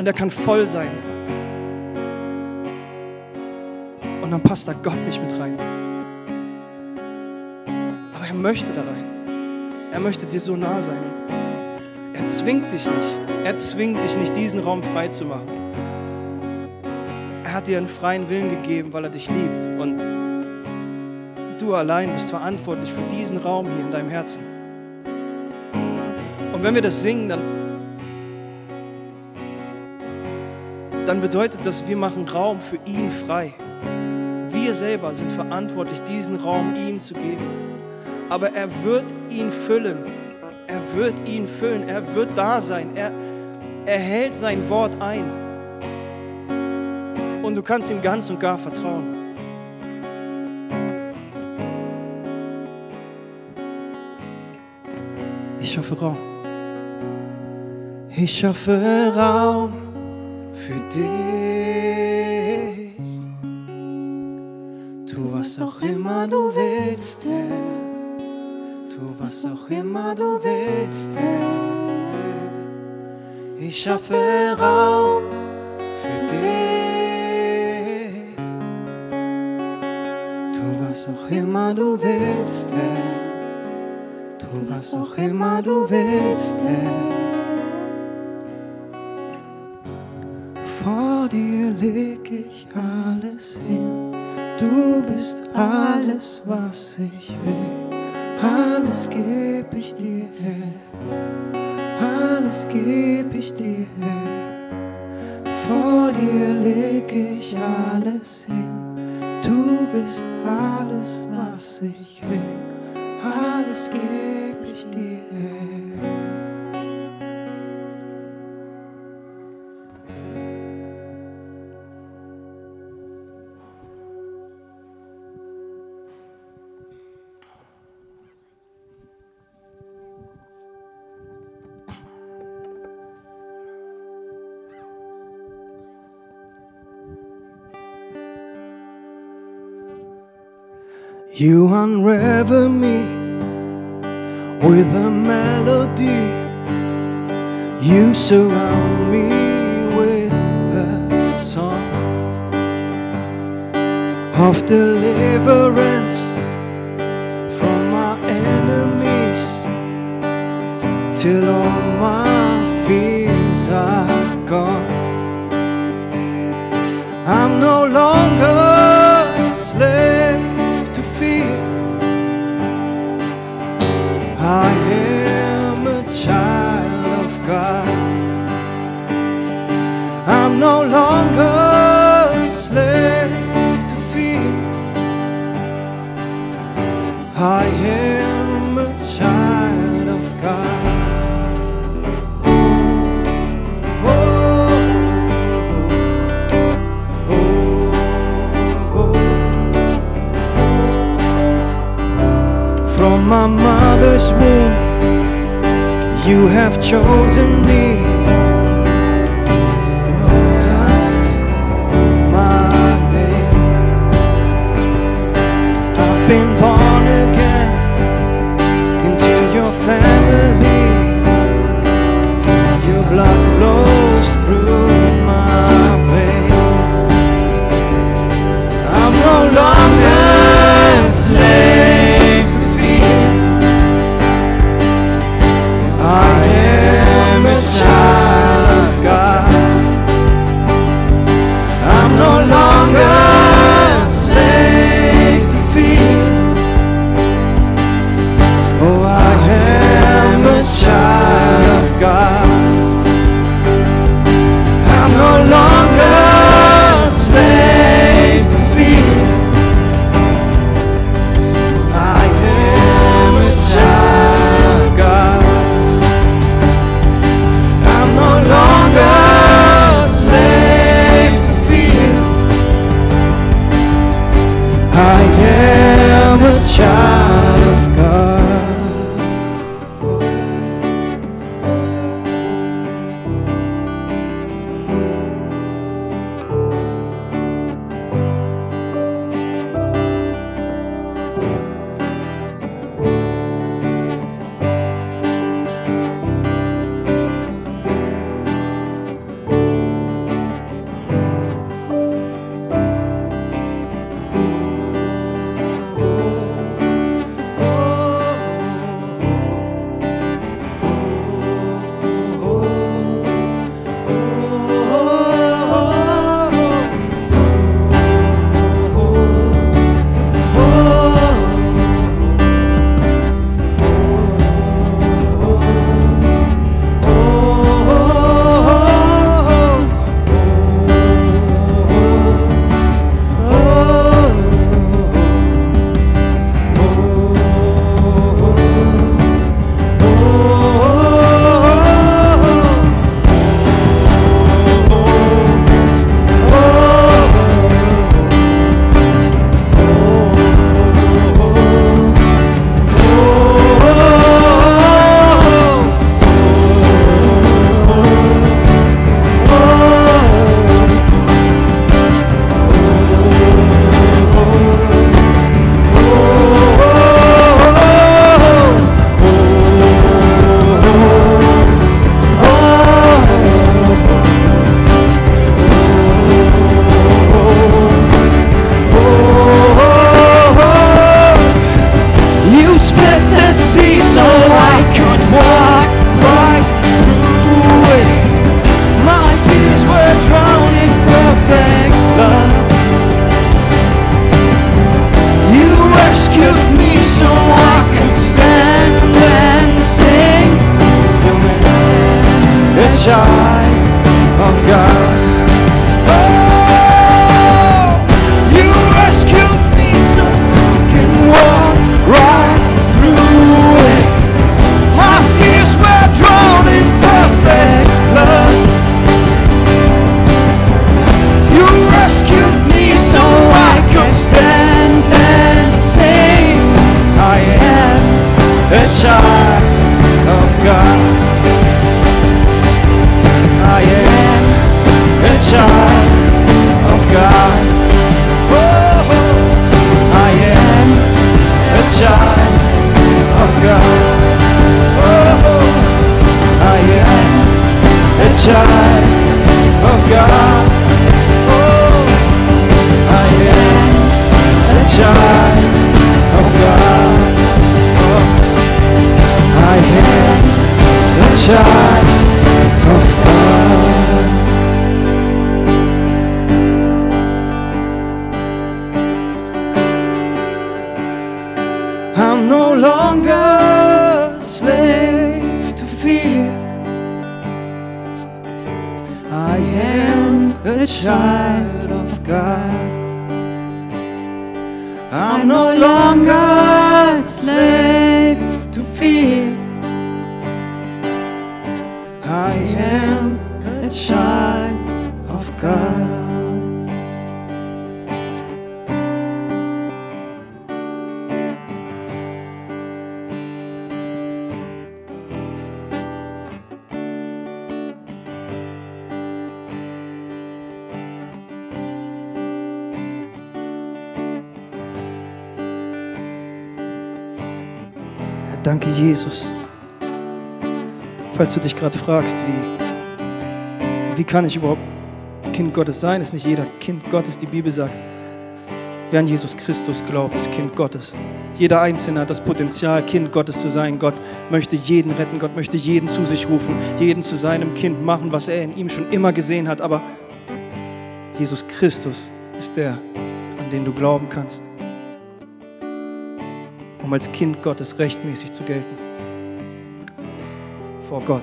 Und er kann voll sein. Und dann passt da Gott nicht mit rein. Aber er möchte da rein. Er möchte dir so nah sein. Er zwingt dich nicht. Er zwingt dich nicht, diesen Raum frei zu machen. Er hat dir einen freien Willen gegeben, weil er dich liebt. Und du allein bist verantwortlich für diesen Raum hier in deinem Herzen. Und wenn wir das singen, dann, dann bedeutet das, wir machen Raum für ihn frei. Wir selber sind verantwortlich, diesen Raum ihm zu geben. Aber er wird ihn füllen. Er wird ihn füllen. Er wird da sein. Er, er hält sein Wort ein. Und du kannst ihm ganz und gar vertrauen. Ich schaffe Raum. Ich schaffe Raum dich. Tu was auch immer du willst. Tu was auch immer du willst. Ich schaffe Raum für dich. Tu was auch immer du willst. Tu was auch immer du willst, Herr. Leg ich alles hin. Du bist alles, was ich will. Alles geb ich dir her. Alles geb ich dir her. Vor dir leg ich alles hin. Du bist alles, was ich will. Alles geb You unravel me with a melody. You surround me with a song of deliverance from my enemies till all my chosen me. A child of God. I'm no longer a slave to fear. I am a child Jesus. Falls du dich gerade fragst, wie, wie kann ich überhaupt Kind Gottes sein, ist nicht jeder Kind Gottes. Die Bibel sagt, wer an Jesus Christus glaubt, ist Kind Gottes. Jeder Einzelne hat das Potenzial, Kind Gottes zu sein. Gott möchte jeden retten, Gott möchte jeden zu sich rufen, jeden zu seinem Kind machen, was er in ihm schon immer gesehen hat. Aber Jesus Christus ist der, an den du glauben kannst um als Kind Gottes rechtmäßig zu gelten. Vor Gott.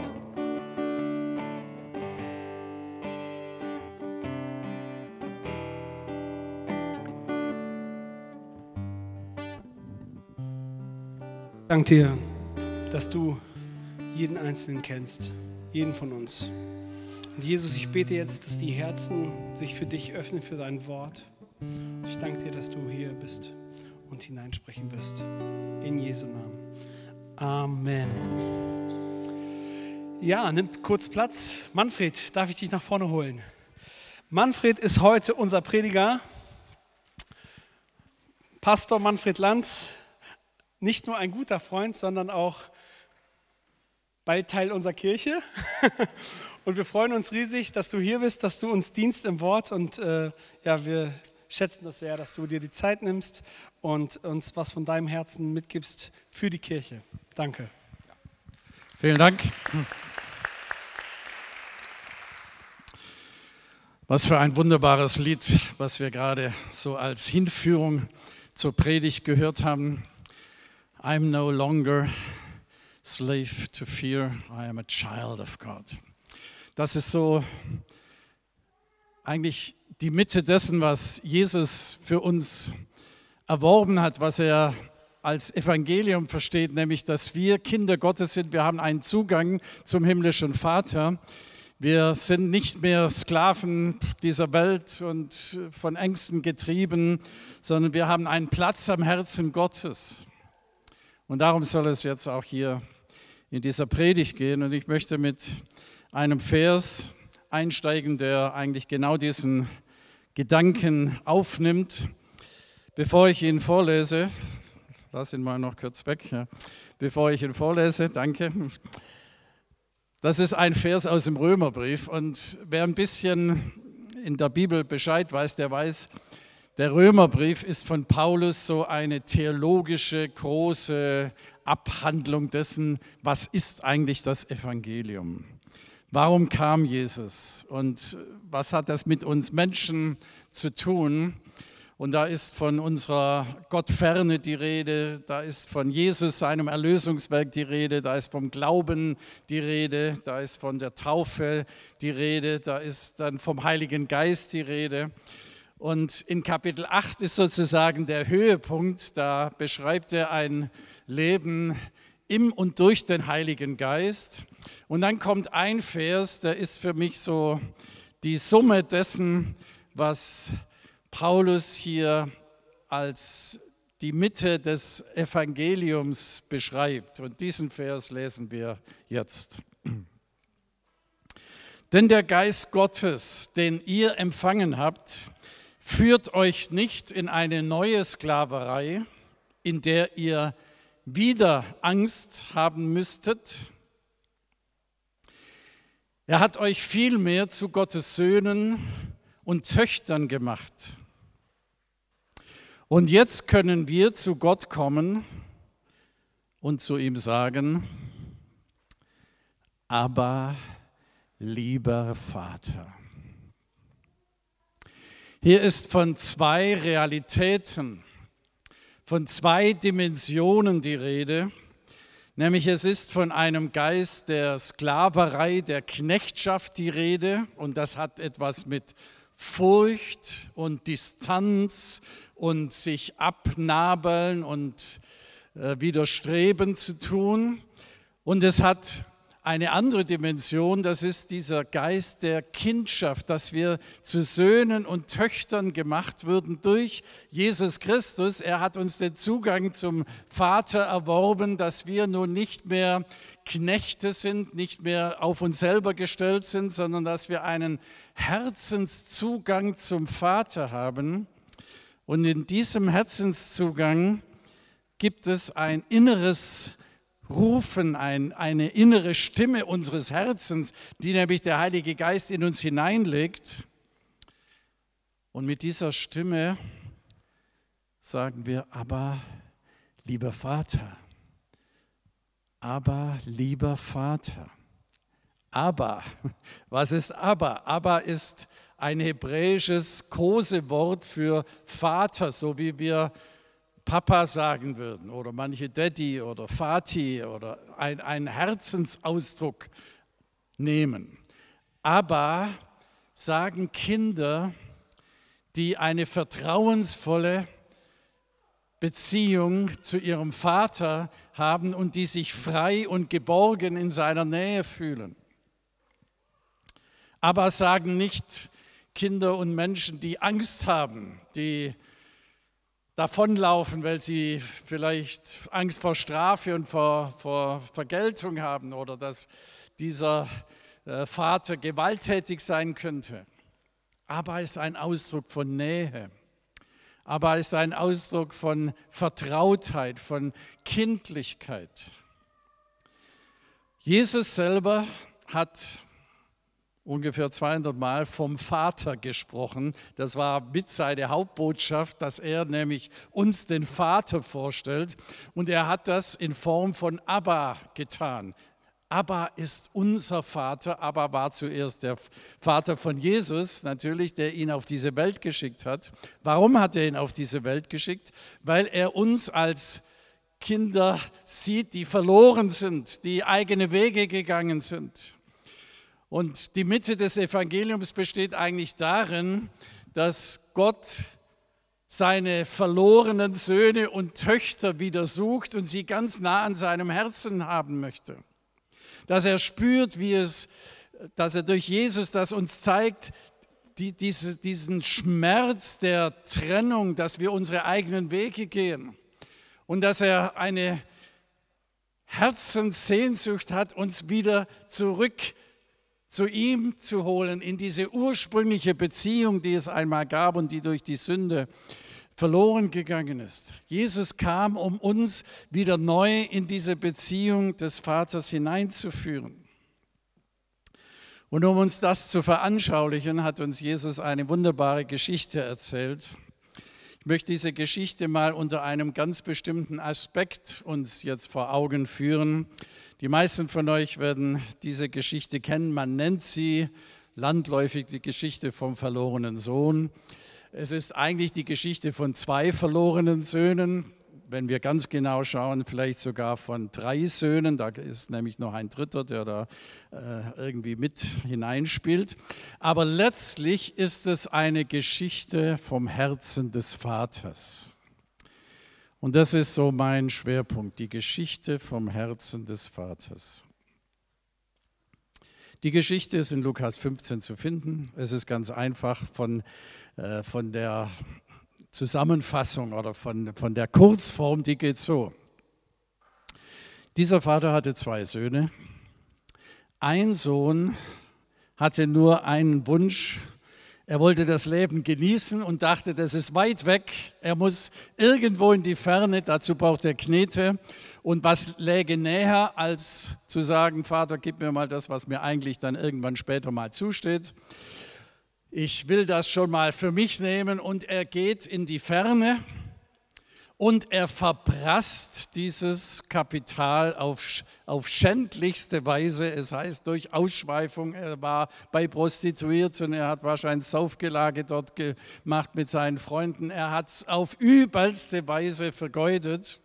Dank dir, dass du jeden Einzelnen kennst, jeden von uns. Und Jesus, ich bete jetzt, dass die Herzen sich für dich öffnen, für dein Wort. Ich danke dir, dass du hier bist und hineinsprechen wirst. In Jesu Namen. Amen. Ja, nimm kurz Platz. Manfred, darf ich dich nach vorne holen? Manfred ist heute unser Prediger. Pastor Manfred Lanz, nicht nur ein guter Freund, sondern auch bald Teil unserer Kirche. Und wir freuen uns riesig, dass du hier bist, dass du uns dienst im Wort. Und äh, ja, wir schätzen das sehr, dass du dir die Zeit nimmst und uns was von deinem Herzen mitgibst für die Kirche. Danke. Vielen Dank. Was für ein wunderbares Lied, was wir gerade so als Hinführung zur Predigt gehört haben. I'm no longer slave to fear, I am a child of God. Das ist so eigentlich die Mitte dessen, was Jesus für uns erworben hat, was er als Evangelium versteht, nämlich dass wir Kinder Gottes sind. Wir haben einen Zugang zum himmlischen Vater. Wir sind nicht mehr Sklaven dieser Welt und von Ängsten getrieben, sondern wir haben einen Platz am Herzen Gottes. Und darum soll es jetzt auch hier in dieser Predigt gehen. Und ich möchte mit einem Vers einsteigen, der eigentlich genau diesen Gedanken aufnimmt. Bevor ich ihn vorlese, lass ihn mal noch kurz weg, ja. bevor ich ihn vorlese, danke. Das ist ein Vers aus dem Römerbrief und wer ein bisschen in der Bibel Bescheid weiß, der weiß, der Römerbrief ist von Paulus so eine theologische große Abhandlung dessen, was ist eigentlich das Evangelium? Warum kam Jesus und was hat das mit uns Menschen zu tun? Und da ist von unserer Gottferne die Rede, da ist von Jesus, seinem Erlösungswerk die Rede, da ist vom Glauben die Rede, da ist von der Taufe die Rede, da ist dann vom Heiligen Geist die Rede. Und in Kapitel 8 ist sozusagen der Höhepunkt, da beschreibt er ein Leben im und durch den Heiligen Geist. Und dann kommt ein Vers, der ist für mich so die Summe dessen, was Paulus hier als die Mitte des Evangeliums beschreibt. Und diesen Vers lesen wir jetzt. Denn der Geist Gottes, den ihr empfangen habt, führt euch nicht in eine neue Sklaverei, in der ihr wieder Angst haben müsstet. Er hat euch vielmehr zu Gottes Söhnen und Töchtern gemacht. Und jetzt können wir zu Gott kommen und zu ihm sagen, aber lieber Vater. Hier ist von zwei Realitäten, von zwei Dimensionen die Rede. Nämlich es ist von einem Geist der Sklaverei, der Knechtschaft die Rede und das hat etwas mit Furcht und Distanz und sich abnabeln und äh, widerstreben zu tun. Und es hat eine andere Dimension, das ist dieser Geist der Kindschaft, dass wir zu Söhnen und Töchtern gemacht würden durch Jesus Christus. Er hat uns den Zugang zum Vater erworben, dass wir nun nicht mehr Knechte sind, nicht mehr auf uns selber gestellt sind, sondern dass wir einen Herzenszugang zum Vater haben. Und in diesem Herzenszugang gibt es ein inneres rufen, ein, eine innere Stimme unseres Herzens, die nämlich der Heilige Geist in uns hineinlegt. Und mit dieser Stimme sagen wir, aber lieber Vater, aber lieber Vater. Aber, was ist aber? Aber ist ein hebräisches Kosewort für Vater, so wie wir Papa sagen würden oder manche Daddy oder Vati oder ein, einen Herzensausdruck nehmen. Aber sagen Kinder, die eine vertrauensvolle Beziehung zu ihrem Vater haben und die sich frei und geborgen in seiner Nähe fühlen. Aber sagen nicht Kinder und Menschen, die Angst haben, die davonlaufen, weil sie vielleicht Angst vor Strafe und vor, vor Vergeltung haben oder dass dieser äh, Vater gewalttätig sein könnte. Aber es ist ein Ausdruck von Nähe. Aber es ist ein Ausdruck von Vertrautheit, von Kindlichkeit. Jesus selber hat ungefähr 200 Mal vom Vater gesprochen. Das war mit seine Hauptbotschaft, dass er nämlich uns den Vater vorstellt. Und er hat das in Form von Abba getan. Abba ist unser Vater. Abba war zuerst der Vater von Jesus, natürlich, der ihn auf diese Welt geschickt hat. Warum hat er ihn auf diese Welt geschickt? Weil er uns als Kinder sieht, die verloren sind, die eigene Wege gegangen sind. Und die Mitte des Evangeliums besteht eigentlich darin, dass Gott seine verlorenen Söhne und Töchter wieder sucht und sie ganz nah an seinem Herzen haben möchte. Dass er spürt, wie es, dass er durch Jesus das uns zeigt, die, diese, diesen Schmerz der Trennung, dass wir unsere eigenen Wege gehen und dass er eine Herzenssehnsucht hat, uns wieder zurück zu zu ihm zu holen, in diese ursprüngliche Beziehung, die es einmal gab und die durch die Sünde verloren gegangen ist. Jesus kam, um uns wieder neu in diese Beziehung des Vaters hineinzuführen. Und um uns das zu veranschaulichen, hat uns Jesus eine wunderbare Geschichte erzählt. Ich möchte diese Geschichte mal unter einem ganz bestimmten Aspekt uns jetzt vor Augen führen. Die meisten von euch werden diese Geschichte kennen. Man nennt sie landläufig die Geschichte vom verlorenen Sohn. Es ist eigentlich die Geschichte von zwei verlorenen Söhnen, wenn wir ganz genau schauen, vielleicht sogar von drei Söhnen. Da ist nämlich noch ein dritter, der da äh, irgendwie mit hineinspielt. Aber letztlich ist es eine Geschichte vom Herzen des Vaters. Und das ist so mein Schwerpunkt, die Geschichte vom Herzen des Vaters. Die Geschichte ist in Lukas 15 zu finden. Es ist ganz einfach von, äh, von der Zusammenfassung oder von, von der Kurzform, die geht so. Dieser Vater hatte zwei Söhne. Ein Sohn hatte nur einen Wunsch. Er wollte das Leben genießen und dachte, das ist weit weg. Er muss irgendwo in die Ferne. Dazu braucht er Knete. Und was läge näher, als zu sagen, Vater, gib mir mal das, was mir eigentlich dann irgendwann später mal zusteht ich will das schon mal für mich nehmen und er geht in die Ferne und er verprasst dieses Kapital auf, auf schändlichste Weise. Es heißt durch Ausschweifung, er war bei Prostituierten, er hat wahrscheinlich Saufgelage dort gemacht mit seinen Freunden, er hat es auf übelste Weise vergeudet.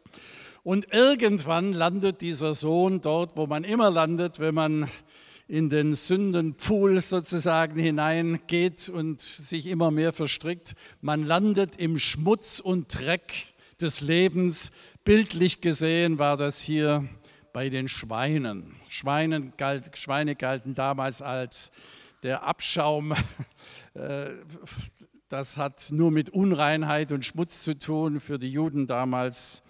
Und irgendwann landet dieser Sohn dort, wo man immer landet, wenn man in den Sündenpool sozusagen hineingeht und sich immer mehr verstrickt. Man landet im Schmutz und Dreck des Lebens. Bildlich gesehen war das hier bei den Schweinen. Schweine, galt, Schweine galten damals als der Abschaum. Äh, das hat nur mit Unreinheit und Schmutz zu tun. Für die Juden damals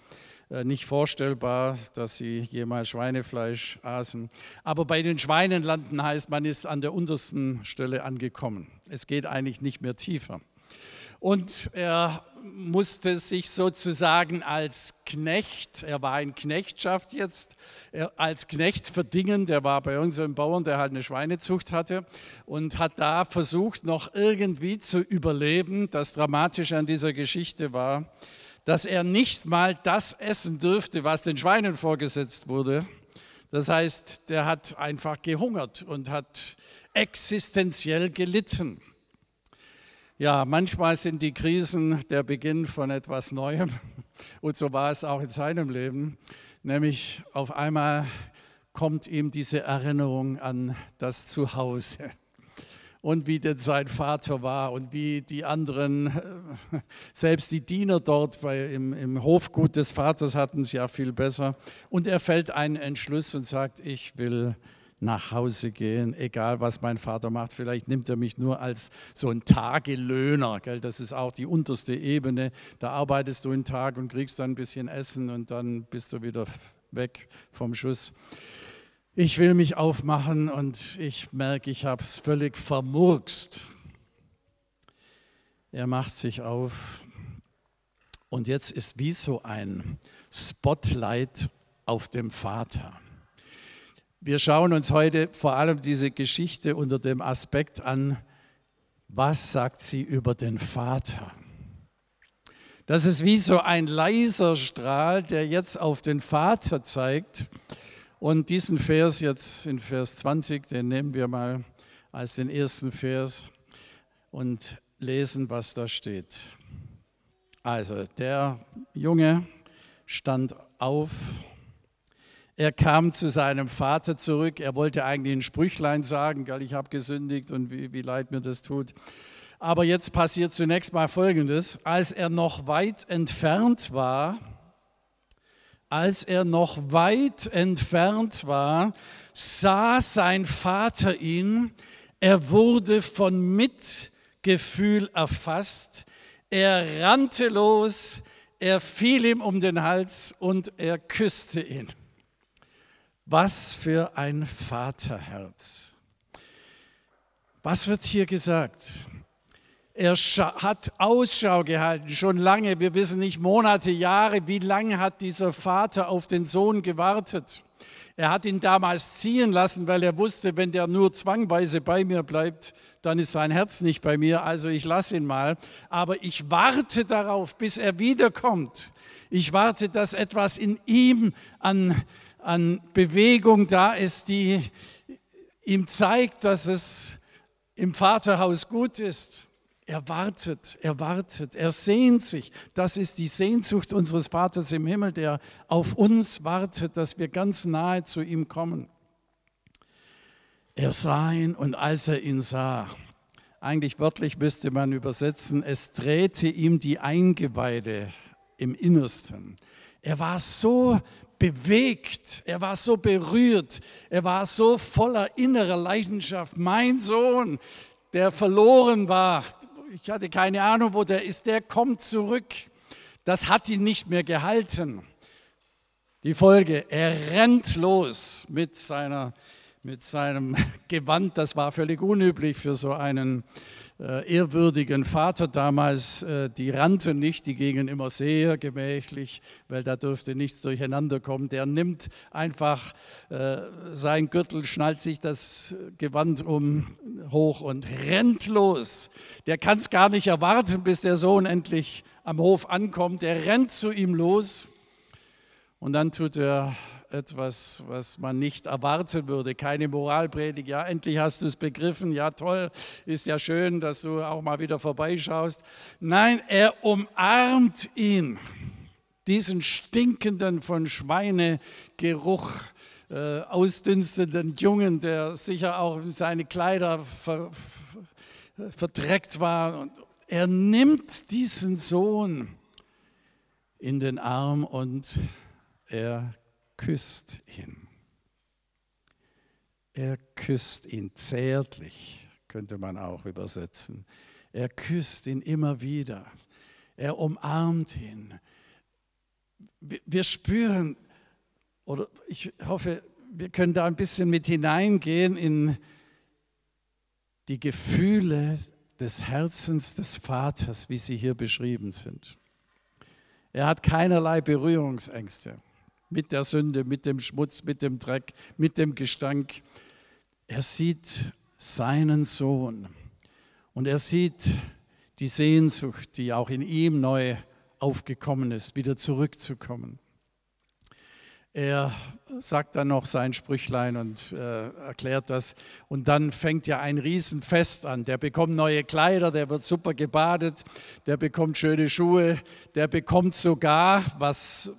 äh, nicht vorstellbar, dass sie jemals Schweinefleisch aßen. Aber bei den Schweinen landen heißt, man ist an der untersten Stelle angekommen. Es geht eigentlich nicht mehr tiefer. Und er musste sich sozusagen als Knecht, er war in Knechtschaft jetzt, als Knecht verdingen, der war bei unserem Bauern, der halt eine Schweinezucht hatte und hat da versucht, noch irgendwie zu überleben. Das Dramatische an dieser Geschichte war, dass er nicht mal das essen dürfte, was den Schweinen vorgesetzt wurde. Das heißt, der hat einfach gehungert und hat existenziell gelitten. Ja, manchmal sind die Krisen der Beginn von etwas Neuem. Und so war es auch in seinem Leben. Nämlich auf einmal kommt ihm diese Erinnerung an das Zuhause und wie denn sein Vater war und wie die anderen, selbst die Diener dort bei, im, im Hofgut des Vaters hatten es ja viel besser. Und er fällt einen Entschluss und sagt, ich will nach Hause gehen, egal was mein Vater macht. Vielleicht nimmt er mich nur als so ein Tagelöhner. Gell? Das ist auch die unterste Ebene. Da arbeitest du einen Tag und kriegst dann ein bisschen Essen und dann bist du wieder weg vom Schuss. Ich will mich aufmachen und ich merke, ich habe es völlig vermurkst. Er macht sich auf und jetzt ist wie so ein Spotlight auf dem Vater. Wir schauen uns heute vor allem diese Geschichte unter dem Aspekt an, was sagt sie über den Vater? Das ist wie so ein leiser Strahl, der jetzt auf den Vater zeigt und diesen Vers jetzt in Vers 20, den nehmen wir mal als den ersten Vers und lesen, was da steht. Also der Junge stand auf, er kam zu seinem Vater zurück, er wollte eigentlich ein Sprüchlein sagen, gell, ich habe gesündigt und wie, wie leid mir das tut. Aber jetzt passiert zunächst mal Folgendes, als er noch weit entfernt war, als er noch weit entfernt war, sah sein Vater ihn, er wurde von Mitgefühl erfasst, er rannte los, er fiel ihm um den Hals und er küsste ihn. Was für ein Vaterherz. Was wird hier gesagt? Er hat Ausschau gehalten, schon lange. Wir wissen nicht Monate, Jahre, wie lange hat dieser Vater auf den Sohn gewartet. Er hat ihn damals ziehen lassen, weil er wusste, wenn der nur zwangweise bei mir bleibt, dann ist sein Herz nicht bei mir. Also ich lasse ihn mal. Aber ich warte darauf, bis er wiederkommt. Ich warte, dass etwas in ihm an, an Bewegung da ist, die ihm zeigt, dass es im Vaterhaus gut ist Er wartet, er wartet, er sehnt sich. Das ist die Sehnsucht unseres Vaters im Himmel, der auf uns wartet, dass wir ganz nahe zu ihm kommen. Er sah ihn und als er ihn sah, eigentlich wörtlich müsste man übersetzen, es drehte ihm die Eingeweide im Innersten. Er war so bewegt, er war so berührt, er war so voller innerer Leidenschaft. Mein Sohn, der verloren war, ich hatte keine Ahnung, wo der ist, der kommt zurück. Das hat ihn nicht mehr gehalten. Die Folge, er rennt los mit, seiner, mit seinem Gewand, das war völlig unüblich für so einen äh, ehrwürdigen Vater damals, äh, die rannten nicht, die gingen immer sehr gemächlich, weil da durfte nichts durcheinander kommen. Der nimmt einfach äh, sein Gürtel, schnallt sich das Gewand um hoch und rennt los. Der kann es gar nicht erwarten, bis der Sohn endlich am Hof ankommt. Der rennt zu ihm los und dann tut er etwas, was man nicht erwarten würde. Keine Moralpredigt. Ja, endlich hast du es begriffen. Ja, toll. Ist ja schön, dass du auch mal wieder vorbeischaust. Nein, er umarmt ihn. Diesen stinkenden von Schweinegeruch äh, ausdünstenden Jungen, der sicher auch seine Kleider ver, ver, verdreckt war. Und er nimmt diesen Sohn in den Arm und er küsst ihn. Er küsst ihn zärtlich, könnte man auch übersetzen. Er küsst ihn immer wieder. Er umarmt ihn. Wir spüren, oder ich hoffe, wir können da ein bisschen mit hineingehen in die Gefühle des Herzens des Vaters, wie sie hier beschrieben sind. Er hat keinerlei Berührungsängste mit der Sünde, mit dem Schmutz, mit dem Dreck, mit dem Gestank. Er sieht seinen Sohn und er sieht die Sehnsucht, die auch in ihm neu aufgekommen ist, wieder zurückzukommen. Er sagt dann noch sein Sprüchlein und äh, erklärt das. Und dann fängt ja ein Riesenfest an. Der bekommt neue Kleider, der wird super gebadet, der bekommt schöne Schuhe, der bekommt sogar, was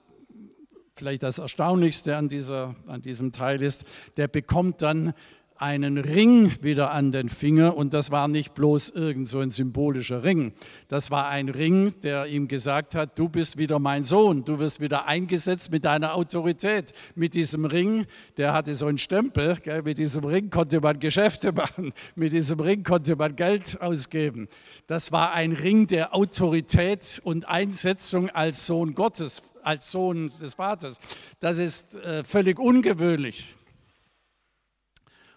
vielleicht das Erstaunlichste an, dieser, an diesem Teil ist, der bekommt dann einen Ring wieder an den Finger und das war nicht bloß irgend so ein symbolischer Ring. Das war ein Ring, der ihm gesagt hat, du bist wieder mein Sohn, du wirst wieder eingesetzt mit deiner Autorität. Mit diesem Ring, der hatte so einen Stempel, gell, mit diesem Ring konnte man Geschäfte machen, mit diesem Ring konnte man Geld ausgeben. Das war ein Ring der Autorität und Einsetzung als Sohn Gottes als Sohn des Vaters. Das ist äh, völlig ungewöhnlich.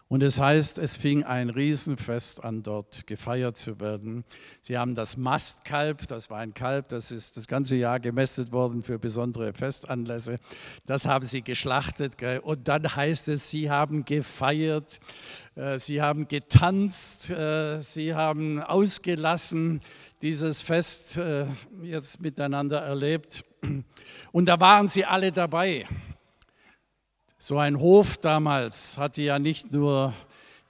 Und es heißt, es fing ein Riesenfest an, dort gefeiert zu werden. Sie haben das Mastkalb, das war ein Kalb, das ist das ganze Jahr gemästet worden für besondere Festanlässe. Das haben sie geschlachtet. Und dann heißt es, sie haben gefeiert, äh, sie haben getanzt, äh, sie haben ausgelassen dieses Fest jetzt miteinander erlebt. Und da waren sie alle dabei. So ein Hof damals hatte ja nicht nur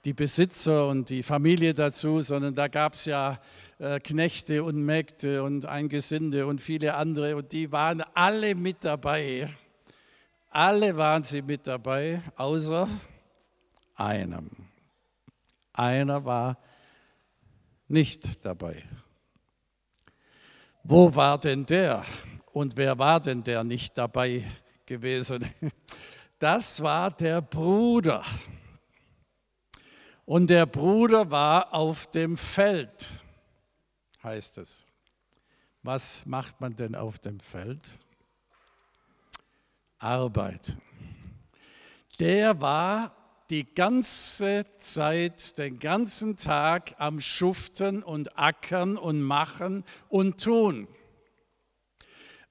die Besitzer und die Familie dazu, sondern da gab es ja äh, Knechte und Mägde und ein Gesinde und viele andere und die waren alle mit dabei. Alle waren sie mit dabei, außer einem. Einer war nicht dabei. Wo war denn der? Und wer war denn der nicht dabei gewesen? Das war der Bruder. Und der Bruder war auf dem Feld, heißt es. Was macht man denn auf dem Feld? Arbeit. Der war die ganze Zeit, den ganzen Tag am Schuften und Ackern und Machen und Tun.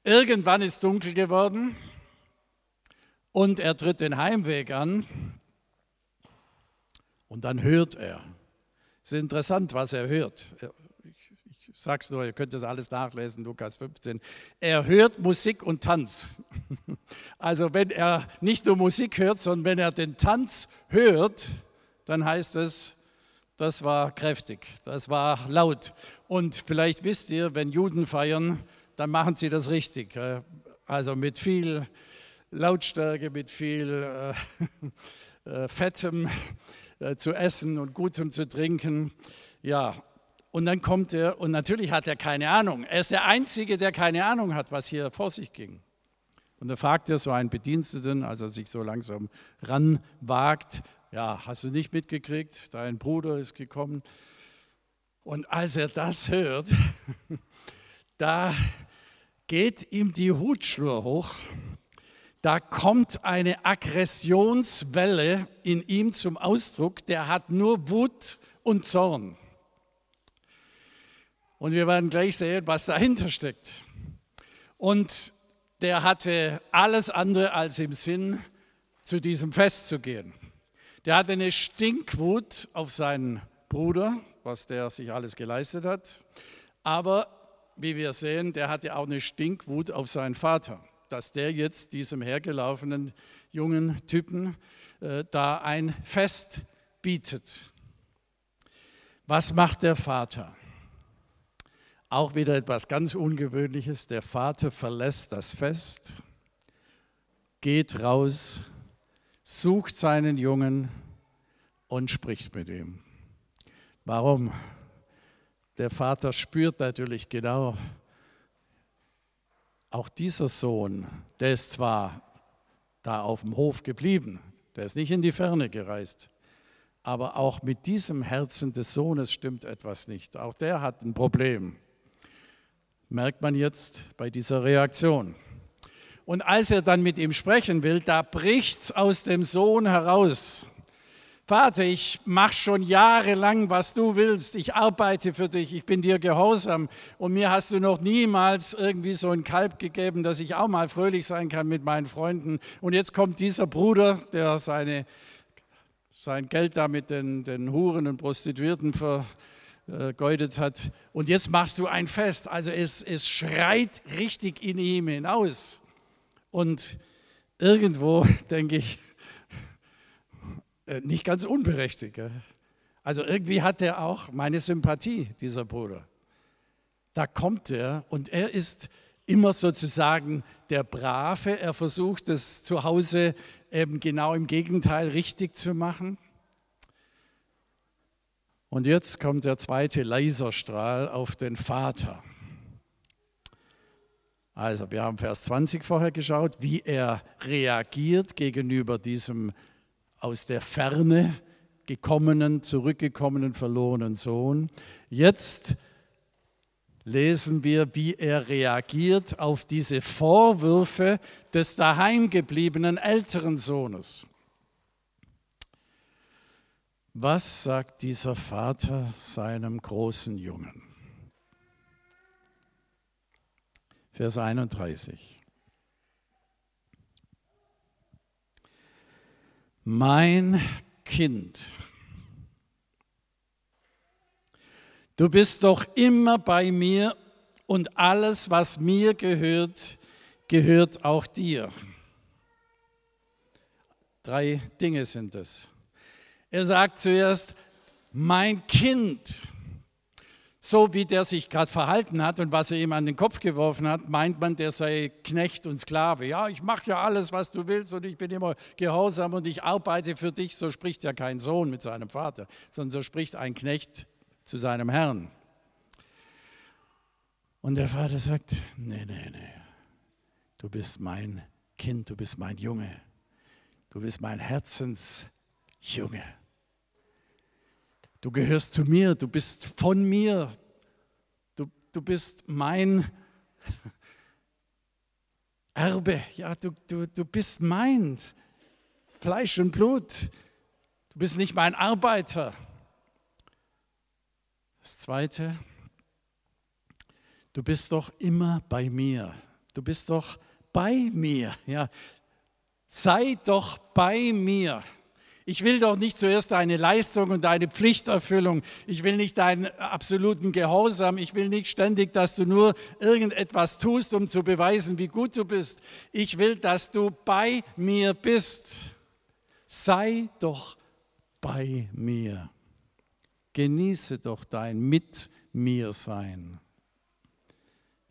Irgendwann ist dunkel geworden und er tritt den Heimweg an und dann hört er. Es ist interessant, was er hört. Ich sage es nur, ihr könnt das alles nachlesen, Lukas 15. Er hört Musik und Tanz. Also wenn er nicht nur Musik hört, sondern wenn er den Tanz hört, dann heißt es, das war kräftig, das war laut. Und vielleicht wisst ihr, wenn Juden feiern, dann machen sie das richtig. Also mit viel Lautstärke, mit viel äh, äh, Fettem äh, zu essen und Gutem zu trinken. Ja, und dann kommt er, und natürlich hat er keine Ahnung. Er ist der Einzige, der keine Ahnung hat, was hier vor sich ging. Und da fragt er so einen Bediensteten, als er sich so langsam ranwagt, ja, hast du nicht mitgekriegt, dein Bruder ist gekommen. Und als er das hört, da geht ihm die Hutschnur hoch, da kommt eine Aggressionswelle in ihm zum Ausdruck, der hat nur Wut und Zorn. Und wir werden gleich sehen, was dahinter steckt. Und der hatte alles andere als im Sinn, zu diesem Fest zu gehen. Der hatte eine Stinkwut auf seinen Bruder, was der sich alles geleistet hat. Aber wie wir sehen, der hatte auch eine Stinkwut auf seinen Vater, dass der jetzt diesem hergelaufenen jungen Typen äh, da ein Fest bietet. Was macht der Vater? Auch wieder etwas ganz Ungewöhnliches. Der Vater verlässt das Fest, geht raus, sucht seinen Jungen und spricht mit ihm. Warum? Der Vater spürt natürlich genau, auch dieser Sohn, der ist zwar da auf dem Hof geblieben, der ist nicht in die Ferne gereist, aber auch mit diesem Herzen des Sohnes stimmt etwas nicht. Auch der hat ein Problem merkt man jetzt bei dieser Reaktion. Und als er dann mit ihm sprechen will, da bricht's aus dem Sohn heraus. Vater, ich mache schon jahrelang, was du willst. Ich arbeite für dich. Ich bin dir gehorsam. Und mir hast du noch niemals irgendwie so ein Kalb gegeben, dass ich auch mal fröhlich sein kann mit meinen Freunden. Und jetzt kommt dieser Bruder, der seine, sein Geld da mit den, den Huren und Prostituierten ver, vergeudet hat. Und jetzt machst du ein Fest. Also es, es schreit richtig in ihm hinaus. Und irgendwo denke ich, äh, nicht ganz unberechtigt. Also irgendwie hat er auch meine Sympathie, dieser Bruder. Da kommt er und er ist immer sozusagen der Brave. Er versucht es zu Hause eben genau im Gegenteil richtig zu machen. Und jetzt kommt der zweite Laserstrahl auf den Vater. Also wir haben Vers 20 vorher geschaut, wie er reagiert gegenüber diesem aus der Ferne gekommenen, zurückgekommenen, verlorenen Sohn. Jetzt lesen wir, wie er reagiert auf diese Vorwürfe des daheimgebliebenen älteren Sohnes. Was sagt dieser Vater seinem großen Jungen? Vers 31. Mein Kind, du bist doch immer bei mir und alles, was mir gehört, gehört auch dir. Drei Dinge sind es. Er sagt zuerst, mein Kind, so wie der sich gerade verhalten hat und was er ihm an den Kopf geworfen hat, meint man, der sei Knecht und Sklave. Ja, ich mache ja alles, was du willst und ich bin immer gehorsam und ich arbeite für dich. So spricht ja kein Sohn mit seinem Vater, sondern so spricht ein Knecht zu seinem Herrn. Und der Vater sagt, nee, nee, nee, du bist mein Kind, du bist mein Junge, du bist mein Herzensjunge. Du gehörst zu mir, du bist von mir, du, du bist mein Erbe, ja, du, du, du bist mein Fleisch und Blut, du bist nicht mein Arbeiter. Das Zweite, du bist doch immer bei mir, du bist doch bei mir, ja, sei doch bei mir. Ich will doch nicht zuerst deine Leistung und deine Pflichterfüllung. Ich will nicht deinen absoluten Gehorsam. Ich will nicht ständig, dass du nur irgendetwas tust, um zu beweisen, wie gut du bist. Ich will, dass du bei mir bist. Sei doch bei mir. genieße doch dein Mit mir sein.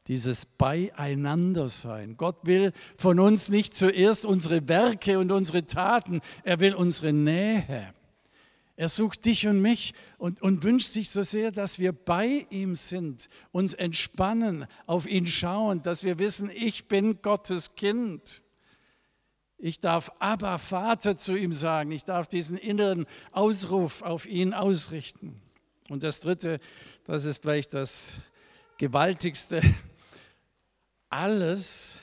Dieses Beieinander-Sein. Gott will von uns nicht zuerst unsere Werke und unsere Taten, er will unsere Nähe. Er sucht dich und mich und, und wünscht sich so sehr, dass wir bei ihm sind, uns entspannen, auf ihn schauen, dass wir wissen, ich bin Gottes Kind. Ich darf aber Vater zu ihm sagen. Ich darf diesen inneren Ausruf auf ihn ausrichten. Und das Dritte, das ist vielleicht das Gewaltigste. Alles,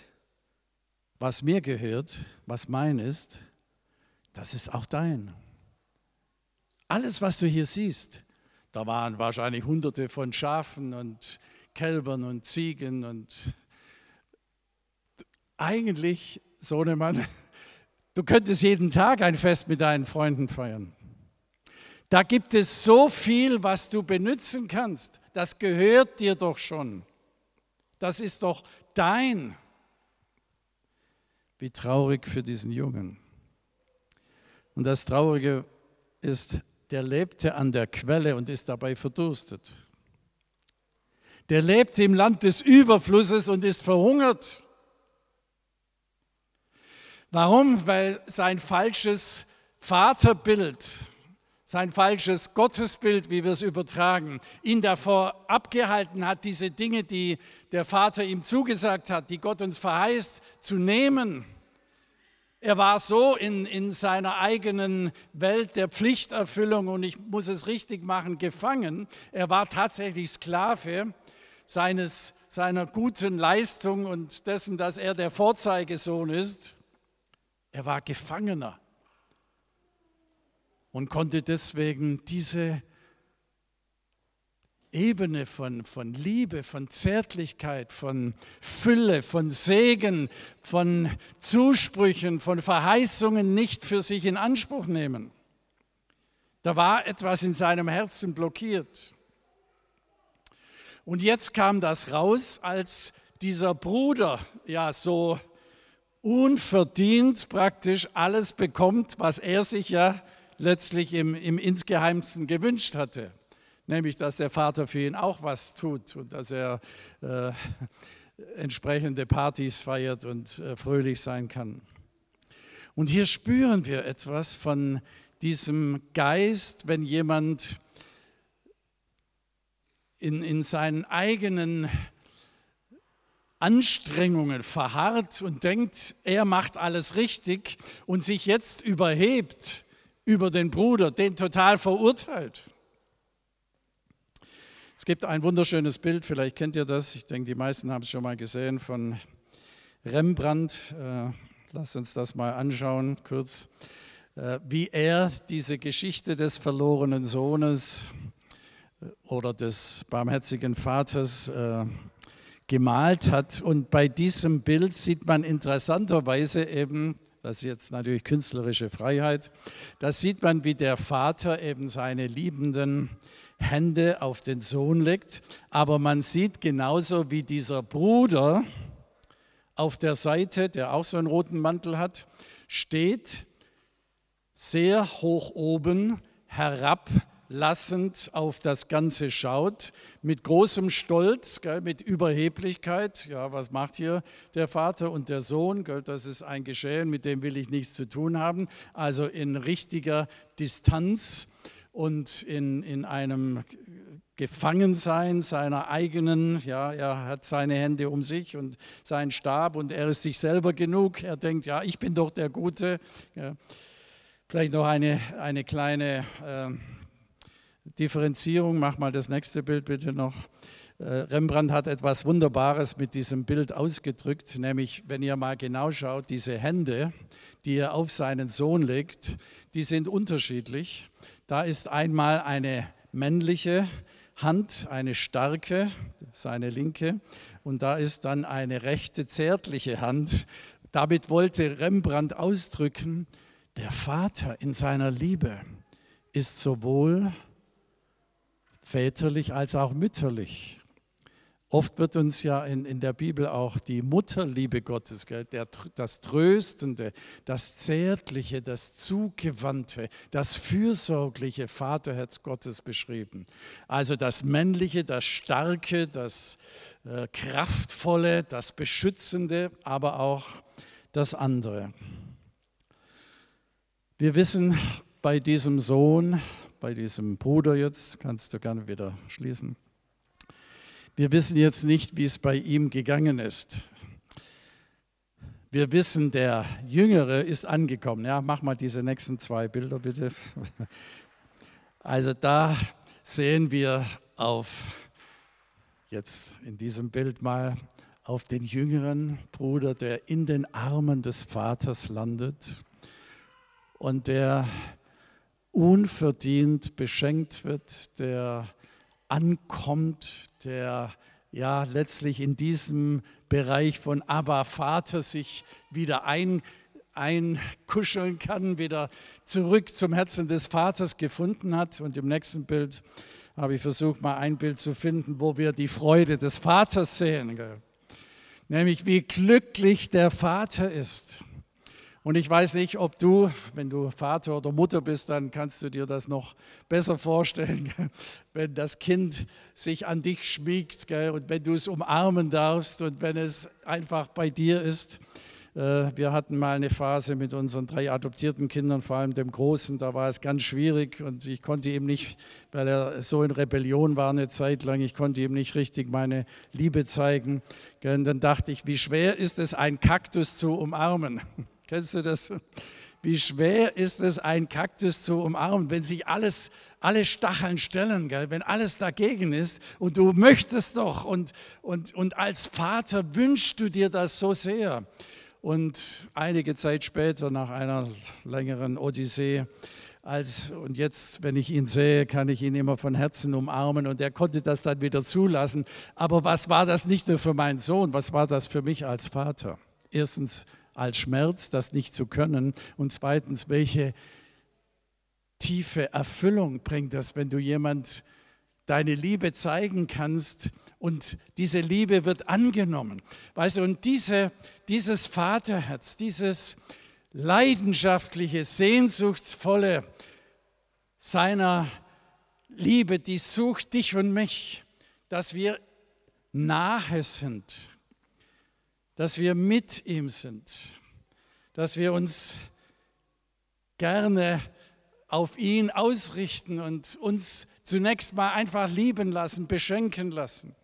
was mir gehört, was mein ist, das ist auch dein. Alles, was du hier siehst, da waren wahrscheinlich hunderte von Schafen und Kälbern und Ziegen und eigentlich, Sohnemann, du könntest jeden Tag ein Fest mit deinen Freunden feiern. Da gibt es so viel, was du benutzen kannst. Das gehört dir doch schon. Das ist doch dein. Wie traurig für diesen Jungen. Und das Traurige ist, der lebte an der Quelle und ist dabei verdurstet. Der lebte im Land des Überflusses und ist verhungert. Warum? Weil sein falsches Vaterbild, sein falsches Gottesbild, wie wir es übertragen, ihn davor abgehalten hat, diese Dinge, die der Vater ihm zugesagt hat, die Gott uns verheißt, zu nehmen. Er war so in, in seiner eigenen Welt der Pflichterfüllung und ich muss es richtig machen, gefangen. Er war tatsächlich Sklave seines, seiner guten Leistung und dessen, dass er der Vorzeigesohn ist. Er war Gefangener und konnte deswegen diese Ebene von, von Liebe, von Zärtlichkeit, von Fülle, von Segen, von Zusprüchen, von Verheißungen nicht für sich in Anspruch nehmen. Da war etwas in seinem Herzen blockiert. Und jetzt kam das raus, als dieser Bruder ja so unverdient praktisch alles bekommt, was er sich ja letztlich im, im insgeheimsten gewünscht hatte nämlich dass der Vater für ihn auch was tut und dass er äh, entsprechende Partys feiert und äh, fröhlich sein kann. Und hier spüren wir etwas von diesem Geist, wenn jemand in, in seinen eigenen Anstrengungen verharrt und denkt, er macht alles richtig und sich jetzt überhebt über den Bruder, den total verurteilt. Es gibt ein wunderschönes Bild, vielleicht kennt ihr das, ich denke, die meisten haben es schon mal gesehen, von Rembrandt. Äh, lasst uns das mal anschauen, kurz, äh, wie er diese Geschichte des verlorenen Sohnes äh, oder des barmherzigen Vaters gemalt hat. Und bei diesem Bild sieht man interessanterweise eben, das ist jetzt natürlich künstlerische Freiheit, da sieht man, wie der Vater eben seine liebenden Hände auf den Sohn legt. Aber man sieht genauso wie dieser Bruder auf der Seite, der auch so einen roten Mantel hat, steht sehr hoch oben, herablassend auf das Ganze schaut, mit großem Stolz, gell, mit Überheblichkeit. Ja, was macht hier der Vater und der Sohn? Gell, das ist ein Geschehen, mit dem will ich nichts zu tun haben. Also in richtiger Distanz und in, in einem Gefangensein seiner eigenen, ja, er hat seine Hände um sich und seinen Stab und er ist sich selber genug. Er denkt, ja, ich bin doch der Gute. Ja. Vielleicht noch eine, eine kleine äh, Differenzierung, mach mal das nächste Bild bitte noch. Äh, Rembrandt hat etwas Wunderbares mit diesem Bild ausgedrückt, nämlich wenn ihr mal genau schaut, diese Hände, die er auf seinen Sohn legt, die sind unterschiedlich. Da ist einmal eine männliche Hand, eine starke, seine linke, und da ist dann eine rechte, zärtliche Hand. Damit wollte Rembrandt ausdrücken, der Vater in seiner Liebe ist sowohl väterlich als auch mütterlich. Oft wird uns ja in, in der Bibel auch die Mutterliebe Gottes, gell, der, das Tröstende, das Zärtliche, das Zugewandte, das Fürsorgliche Vaterherz Gottes beschrieben. Also das Männliche, das Starke, das äh, Kraftvolle, das Beschützende, aber auch das andere. Wir wissen bei diesem Sohn, bei diesem Bruder jetzt, kannst du gerne wieder schließen, wir wissen jetzt nicht, wie es bei ihm gegangen ist. Wir wissen, der Jüngere ist angekommen. Ja, mach mal diese nächsten zwei Bilder bitte. Also da sehen wir auf, jetzt in diesem Bild mal, auf den jüngeren Bruder, der in den Armen des Vaters landet und der unverdient beschenkt wird, der ankommt, der ja letztlich in diesem Bereich von Abba Vater sich wieder ein, einkuscheln kann, wieder zurück zum Herzen des Vaters gefunden hat. Und im nächsten Bild habe ich versucht, mal ein Bild zu finden, wo wir die Freude des Vaters sehen. Nämlich wie glücklich der Vater ist. Und ich weiß nicht, ob du, wenn du Vater oder Mutter bist, dann kannst du dir das noch besser vorstellen, wenn das Kind sich an dich schmiegt und wenn du es umarmen darfst und wenn es einfach bei dir ist. Äh, wir hatten mal eine Phase mit unseren drei adoptierten Kindern, vor allem dem Großen, da war es ganz schwierig und ich konnte ihm nicht, weil er so in Rebellion war eine Zeit lang, ich konnte ihm nicht richtig meine Liebe zeigen. Und dann dachte ich, wie schwer ist es, einen Kaktus zu umarmen? Kennst du das? Wie schwer ist es, einen Kaktus zu umarmen, wenn sich alles, alle Stacheln stellen, gell? wenn alles dagegen ist und du möchtest doch und, und, und als Vater wünschst du dir das so sehr. Und einige Zeit später, nach einer längeren Odyssee, als, und jetzt, wenn ich ihn sehe, kann ich ihn immer von Herzen umarmen und er konnte das dann wieder zulassen. Aber was war das nicht nur für meinen Sohn, was war das für mich als Vater? Erstens, als Schmerz, das nicht zu können. Und zweitens, welche tiefe Erfüllung bringt das, wenn du jemand deine Liebe zeigen kannst und diese Liebe wird angenommen. Weißt du, und diese, dieses Vaterherz, dieses leidenschaftliche, sehnsuchtsvolle seiner Liebe, die sucht dich und mich, dass wir nahe sind dass wir mit ihm sind, dass wir uns gerne auf ihn ausrichten und uns zunächst mal einfach lieben lassen, beschenken lassen.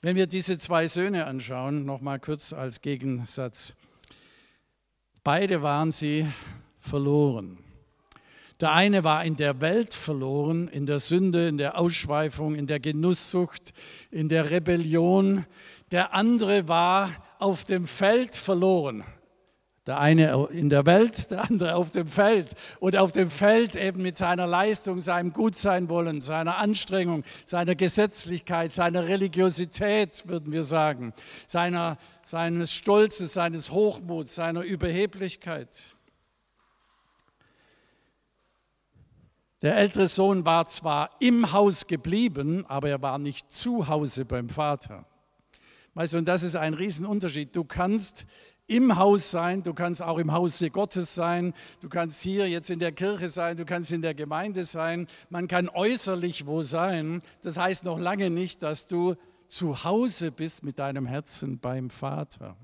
Wenn wir diese zwei Söhne anschauen, noch mal kurz als Gegensatz. Beide waren sie verloren. Der eine war in der Welt verloren, in der Sünde, in der Ausschweifung, in der Genusssucht, in der Rebellion, der andere war auf dem Feld verloren. Der eine in der Welt, der andere auf dem Feld. Und auf dem Feld eben mit seiner Leistung, seinem Gutseinwollen, seiner Anstrengung, seiner Gesetzlichkeit, seiner Religiosität, würden wir sagen, seiner, seines Stolzes, seines Hochmuts, seiner Überheblichkeit. Der ältere Sohn war zwar im Haus geblieben, aber er war nicht zu Hause beim Vater. Weißt du, und das ist ein Riesenunterschied. Du kannst im Haus sein, du kannst auch im Hause Gottes sein, du kannst hier jetzt in der Kirche sein, du kannst in der Gemeinde sein, man kann äußerlich wo sein. Das heißt noch lange nicht, dass du zu Hause bist mit deinem Herzen beim Vater.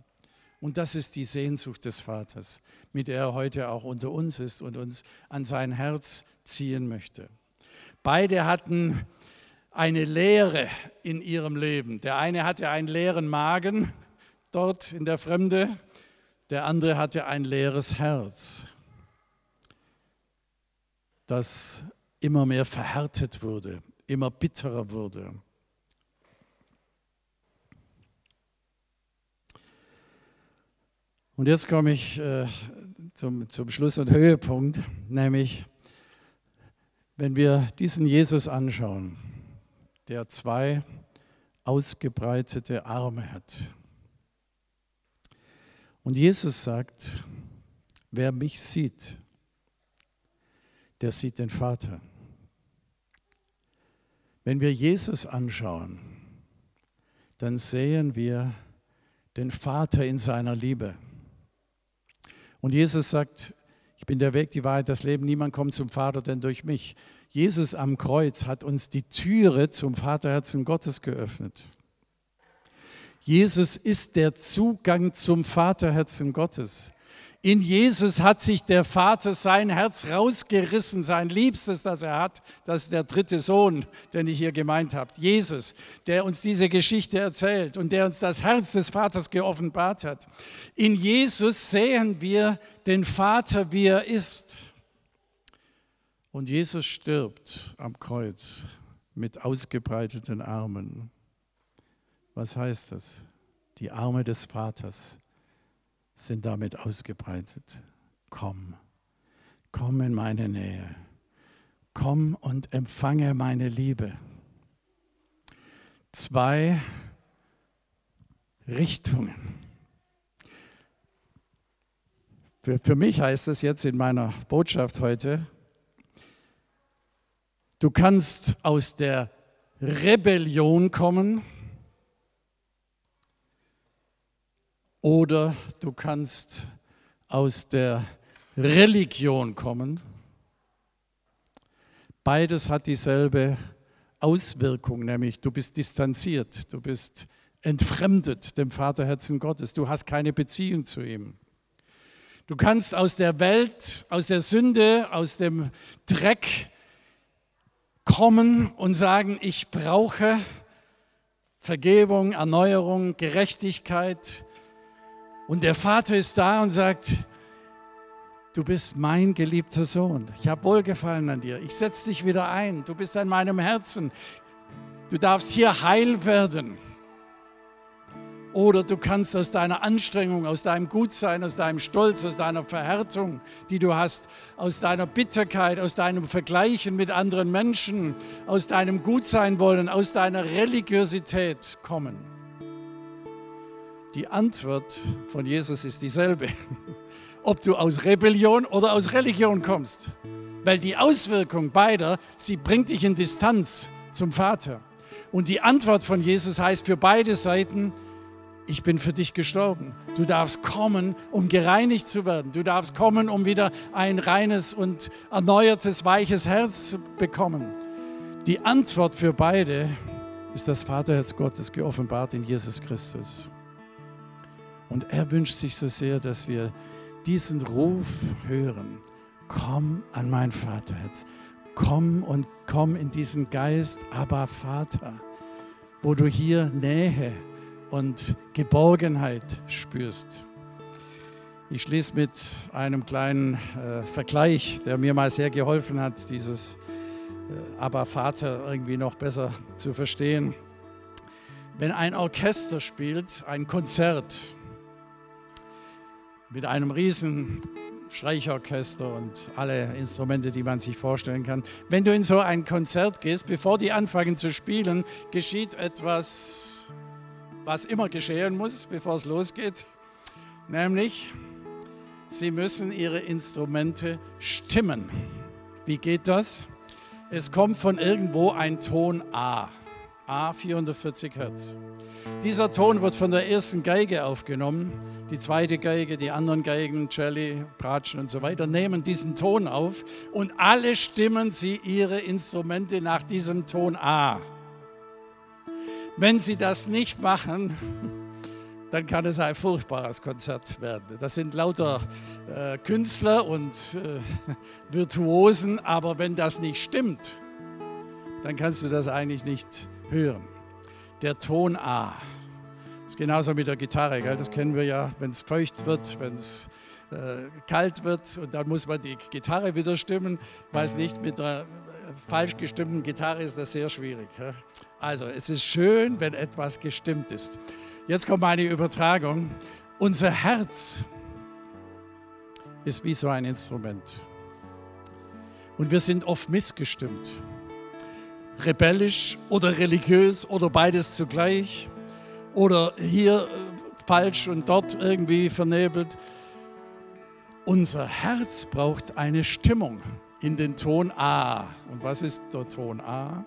Und das ist die Sehnsucht des Vaters, mit der er heute auch unter uns ist und uns an sein Herz ziehen möchte. Beide hatten eine Leere in ihrem Leben. Der eine hatte einen leeren Magen dort in der Fremde, der andere hatte ein leeres Herz, das immer mehr verhärtet wurde, immer bitterer wurde. Und jetzt komme ich äh, zum, zum Schluss und Höhepunkt, nämlich wenn wir diesen Jesus anschauen, der zwei ausgebreitete Arme hat. Und Jesus sagt, wer mich sieht, der sieht den Vater. Wenn wir Jesus anschauen, dann sehen wir den Vater in seiner Liebe. Und Jesus sagt, ich bin der Weg, die Wahrheit, das Leben. Niemand kommt zum Vater, denn durch mich. Jesus am Kreuz hat uns die Türe zum Vaterherzen Gottes geöffnet. Jesus ist der Zugang zum Vaterherzen Gottes. In Jesus hat sich der Vater sein Herz rausgerissen, sein Liebstes, das er hat. Das ist der dritte Sohn, den ich hier gemeint habe. Jesus, der uns diese Geschichte erzählt und der uns das Herz des Vaters geoffenbart hat. In Jesus sehen wir den Vater, wie er ist. Und Jesus stirbt am Kreuz mit ausgebreiteten Armen. Was heißt das? Die Arme des Vaters sind damit ausgebreitet. Komm, komm in meine Nähe. Komm und empfange meine Liebe. Zwei Richtungen. Für, für mich heißt es jetzt in meiner Botschaft heute, du kannst aus der Rebellion kommen oder du kannst aus der Religion kommen. Beides hat dieselbe Auswirkung, nämlich du bist distanziert, du bist entfremdet dem Vaterherzen Gottes, du hast keine Beziehung zu ihm. Du kannst aus der Welt, aus der Sünde, aus dem Dreck kommen und sagen, ich brauche Vergebung, Erneuerung, Gerechtigkeit, und der Vater ist da und sagt, du bist mein geliebter Sohn. Ich habe Wohlgefallen an dir. Ich setze dich wieder ein. Du bist an meinem Herzen. Du darfst hier heil werden. Oder du kannst aus deiner Anstrengung, aus deinem Gutsein, aus deinem Stolz, aus deiner Verhärtung, die du hast, aus deiner Bitterkeit, aus deinem Vergleichen mit anderen Menschen, aus deinem Gutsein wollen, aus deiner Religiosität kommen. Die Antwort von Jesus ist dieselbe, ob du aus Rebellion oder aus Religion kommst. Weil die Auswirkung beider, sie bringt dich in Distanz zum Vater. Und die Antwort von Jesus heißt für beide Seiten, ich bin für dich gestorben. Du darfst kommen, um gereinigt zu werden. Du darfst kommen, um wieder ein reines und erneuertes, weiches Herz zu bekommen. Die Antwort für beide ist das Vaterherz Gottes geoffenbart in Jesus Christus. Und er wünscht sich so sehr, dass wir diesen Ruf hören. Komm an mein Vaterherz. Komm und komm in diesen Geist, aber Vater, wo du hier Nähe und Geborgenheit spürst. Ich schließe mit einem kleinen äh, Vergleich, der mir mal sehr geholfen hat, dieses äh, Aber Vater irgendwie noch besser zu verstehen. Wenn ein Orchester spielt, ein Konzert, mit einem riesen Streichorchester und alle Instrumente, die man sich vorstellen kann. Wenn du in so ein Konzert gehst, bevor die anfangen zu spielen, geschieht etwas, was immer geschehen muss, bevor es losgeht, nämlich sie müssen ihre Instrumente stimmen. Wie geht das? Es kommt von irgendwo ein Ton A. A 440 Hertz. Dieser Ton wird von der ersten Geige aufgenommen. Die zweite Geige, die anderen Geigen, Celli, Bratschen und so weiter, nehmen diesen Ton auf und alle stimmen sie ihre Instrumente nach diesem Ton A. Wenn sie das nicht machen, dann kann es ein furchtbares Konzert werden. Das sind lauter äh, Künstler und äh, Virtuosen, aber wenn das nicht stimmt, dann kannst du das eigentlich nicht hören. Der Ton A. Ist genauso mit der Gitarre, gell? das kennen wir ja, wenn es feucht wird, wenn es äh, kalt wird und dann muss man die Gitarre wieder stimmen. Weiß nicht, mit einer äh, falsch gestimmten Gitarre ist das sehr schwierig. Also es ist schön, wenn etwas gestimmt ist. Jetzt kommt meine Übertragung. Unser Herz ist wie so ein Instrument. Und wir sind oft missgestimmt rebellisch oder religiös oder beides zugleich oder hier äh, falsch und dort irgendwie vernebelt. Unser Herz braucht eine Stimmung in den Ton A. Und was ist der Ton A?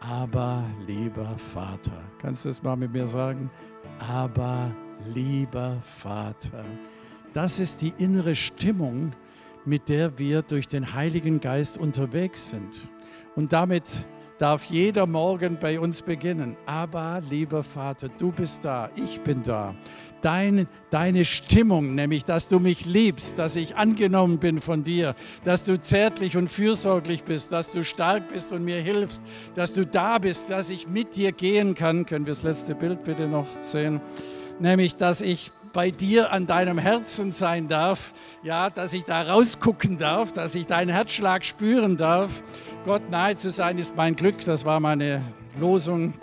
Aber lieber Vater. Kannst du es mal mit mir sagen? Aber lieber Vater. Das ist die innere Stimmung, mit der wir durch den Heiligen Geist unterwegs sind. Und damit darf jeder Morgen bei uns beginnen. Aber lieber Vater, du bist da, ich bin da dein, deine Stimmung, nämlich dass du mich liebst, dass ich angenommen bin von dir, dass du zärtlich und fürsorglich bist, dass du stark bist und mir hilfst, dass du da bist, dass ich mit dir gehen kann. Können wir das letzte Bild bitte noch sehen? Nämlich, dass ich bei dir an deinem Herzen sein darf, ja, dass ich da rausgucken darf, dass ich deinen Herzschlag spüren darf. Gott nahe zu sein ist mein Glück. Das war meine Losung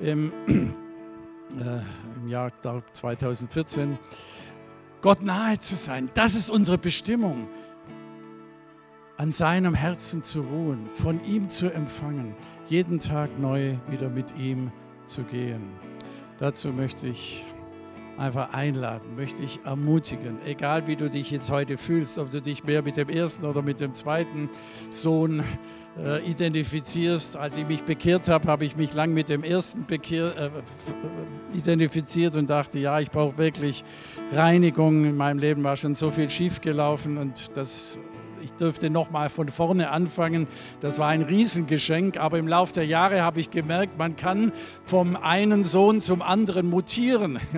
im äh, Jahr 2014, Gott nahe zu sein. Das ist unsere Bestimmung. An seinem Herzen zu ruhen, von ihm zu empfangen, jeden Tag neu wieder mit ihm zu gehen. Dazu möchte ich einfach einladen, möchte ich ermutigen, egal wie du dich jetzt heute fühlst, ob du dich mehr mit dem ersten oder mit dem zweiten Sohn äh, identifizierst. Als ich mich bekehrt habe, habe ich mich lang mit dem ersten Bekehr, äh, identifiziert und dachte, ja, ich brauche wirklich Reinigung. In meinem Leben war schon so viel schiefgelaufen und das ich durfte nochmal von vorne anfangen. Das war ein Riesengeschenk, aber im Laufe der Jahre habe ich gemerkt, man kann vom einen Sohn zum anderen mutieren.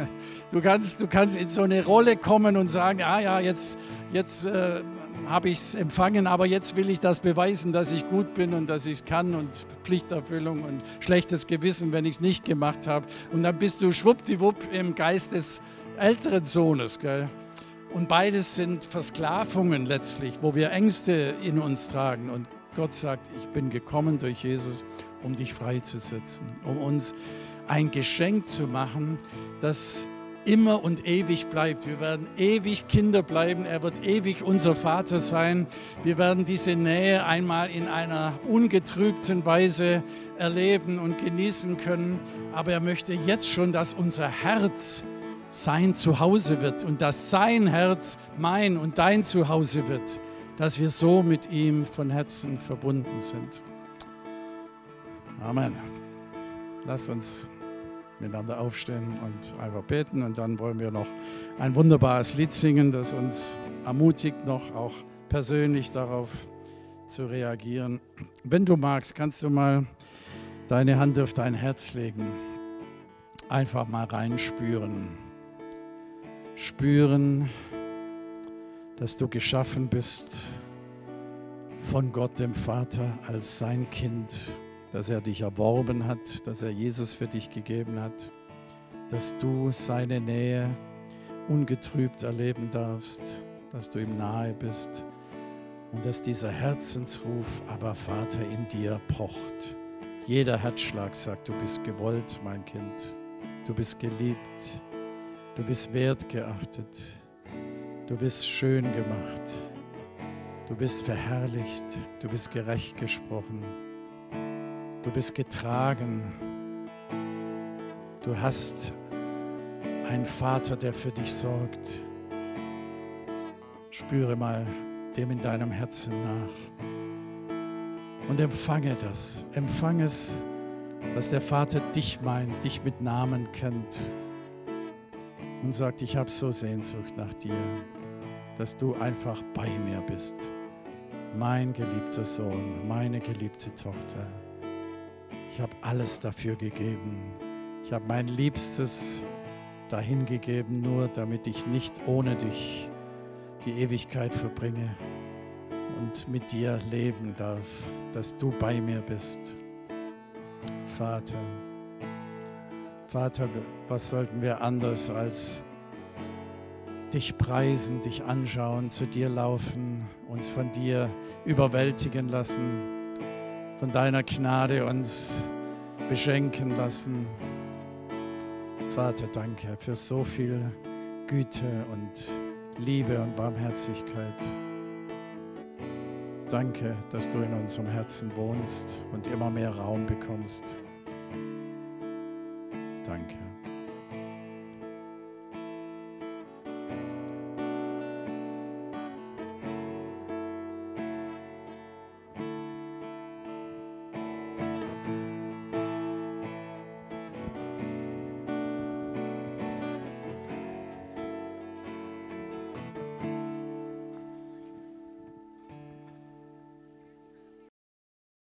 Du kannst, du kannst in so eine Rolle kommen und sagen, ah ja, jetzt, jetzt äh, habe ich es empfangen, aber jetzt will ich das beweisen, dass ich gut bin und dass ich es kann und Pflichterfüllung und schlechtes Gewissen, wenn ich es nicht gemacht habe. Und dann bist du schwuppdiwupp im Geist des älteren Sohnes. Gell? Und beides sind Versklavungen letztlich, wo wir Ängste in uns tragen. Und Gott sagt, ich bin gekommen durch Jesus, um dich freizusetzen, um uns ein Geschenk zu machen, das immer und ewig bleibt. Wir werden ewig Kinder bleiben. Er wird ewig unser Vater sein. Wir werden diese Nähe einmal in einer ungetrübten Weise erleben und genießen können. Aber er möchte jetzt schon, dass unser Herz sein Zuhause wird und dass sein Herz mein und dein Zuhause wird, dass wir so mit ihm von Herzen verbunden sind. Amen. Lass uns miteinander aufstehen und einfach beten. Und dann wollen wir noch ein wunderbares Lied singen, das uns ermutigt, noch auch persönlich darauf zu reagieren. Wenn du magst, kannst du mal deine Hand auf dein Herz legen. Einfach mal reinspüren. Spüren, dass du geschaffen bist von Gott dem Vater als sein Kind dass er dich erworben hat, dass er Jesus für dich gegeben hat, dass du seine Nähe ungetrübt erleben darfst, dass du ihm nahe bist und dass dieser Herzensruf, aber Vater, in dir pocht. Jeder Herzschlag sagt, du bist gewollt, mein Kind, du bist geliebt, du bist wertgeachtet, du bist schön gemacht, du bist verherrlicht, du bist gerecht gesprochen. Du bist getragen. Du hast einen Vater, der für dich sorgt. Spüre mal dem in deinem Herzen nach und empfange das. Empfange es, dass der Vater dich meint, dich mit Namen kennt und sagt, ich habe so Sehnsucht nach dir, dass du einfach bei mir bist. Mein geliebter Sohn, meine geliebte Tochter. Ich habe alles dafür gegeben. Ich habe mein Liebstes dahin gegeben, nur damit ich nicht ohne dich die Ewigkeit verbringe und mit dir leben darf, dass du bei mir bist. Vater, Vater, was sollten wir anders als dich preisen, dich anschauen, zu dir laufen, uns von dir überwältigen lassen von deiner Gnade uns beschenken lassen. Vater, danke für so viel Güte und Liebe und Barmherzigkeit. Danke, dass du in unserem Herzen wohnst und immer mehr Raum bekommst. Danke.